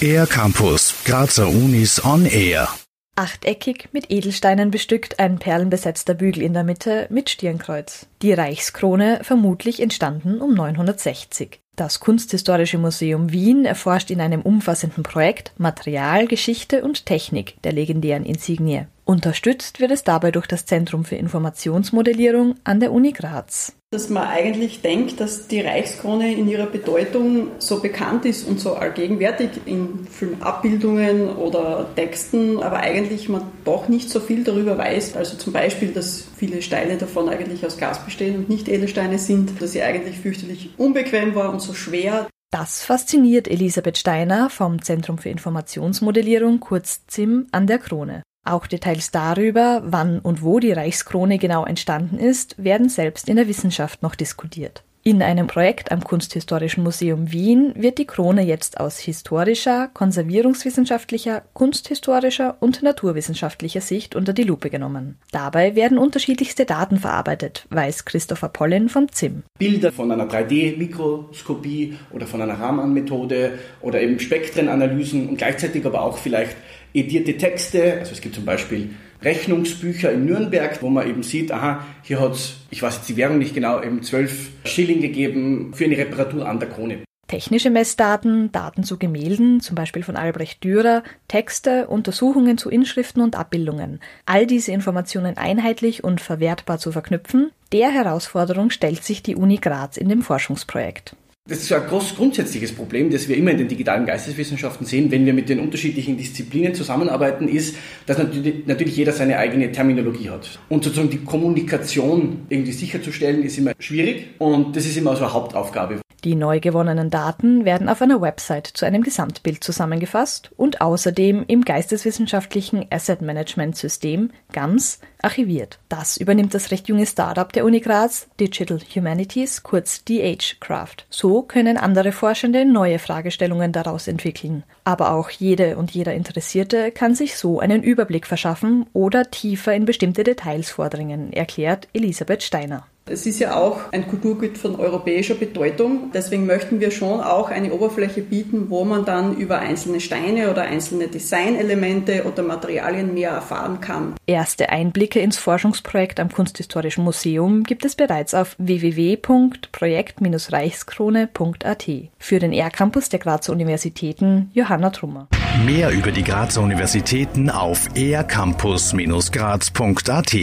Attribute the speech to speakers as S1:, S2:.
S1: Air Campus, Grazer Unis on Air.
S2: Achteckig mit Edelsteinen bestückt ein perlenbesetzter Bügel in der Mitte mit Stirnkreuz. Die Reichskrone vermutlich entstanden um 960. Das Kunsthistorische Museum Wien erforscht in einem umfassenden Projekt Material, Geschichte und Technik der legendären Insignie. Unterstützt wird es dabei durch das Zentrum für Informationsmodellierung an der Uni Graz.
S3: Dass man eigentlich denkt, dass die Reichskrone in ihrer Bedeutung so bekannt ist und so allgegenwärtig in vielen Abbildungen oder Texten, aber eigentlich man doch nicht so viel darüber weiß. Also zum Beispiel, dass viele Steine davon eigentlich aus Glas bestehen und nicht Edelsteine sind, dass sie eigentlich fürchterlich unbequem war und so schwer.
S2: Das fasziniert Elisabeth Steiner vom Zentrum für Informationsmodellierung, kurz ZIM, an der Krone. Auch Details darüber, wann und wo die Reichskrone genau entstanden ist, werden selbst in der Wissenschaft noch diskutiert. In einem Projekt am Kunsthistorischen Museum Wien wird die Krone jetzt aus historischer, konservierungswissenschaftlicher, kunsthistorischer und naturwissenschaftlicher Sicht unter die Lupe genommen. Dabei werden unterschiedlichste Daten verarbeitet, weiß Christopher Pollin vom ZIM.
S4: Bilder von einer 3D-Mikroskopie oder von einer Raman-Methode oder eben Spektrenanalysen und gleichzeitig aber auch vielleicht edierte Texte. Also es gibt zum Beispiel Rechnungsbücher in Nürnberg, wo man eben sieht, aha, hier hat es, ich weiß jetzt die Währung nicht genau, eben 12 Schilling gegeben für eine Reparatur an der Krone.
S2: Technische Messdaten, Daten zu Gemälden, zum Beispiel von Albrecht Dürer, Texte, Untersuchungen zu Inschriften und Abbildungen. All diese Informationen einheitlich und verwertbar zu verknüpfen, der Herausforderung stellt sich die Uni Graz in dem Forschungsprojekt.
S4: Das ist ein groß grundsätzliches Problem, das wir immer in den digitalen Geisteswissenschaften sehen, wenn wir mit den unterschiedlichen Disziplinen zusammenarbeiten, ist, dass natürlich jeder seine eigene Terminologie hat. Und sozusagen die Kommunikation irgendwie sicherzustellen, ist immer schwierig und das ist immer so eine Hauptaufgabe.
S2: Die neu gewonnenen Daten werden auf einer Website zu einem Gesamtbild zusammengefasst und außerdem im geisteswissenschaftlichen Asset Management System GAMS archiviert. Das übernimmt das recht junge Startup der Uni Graz, Digital Humanities, kurz DH Craft. So können andere Forschende neue Fragestellungen daraus entwickeln. Aber auch jede und jeder Interessierte kann sich so einen Überblick verschaffen oder tiefer in bestimmte Details vordringen, erklärt Elisabeth Steiner.
S3: Es ist ja auch ein Kulturgut von europäischer Bedeutung. Deswegen möchten wir schon auch eine Oberfläche bieten, wo man dann über einzelne Steine oder einzelne Designelemente oder Materialien mehr erfahren kann.
S2: Erste Einblicke ins Forschungsprojekt am Kunsthistorischen Museum gibt es bereits auf www.projekt-reichskrone.at. Für den R-Campus der Grazer Universitäten Johanna Trummer.
S1: Mehr über die Grazer Universitäten auf ercampus-graz.at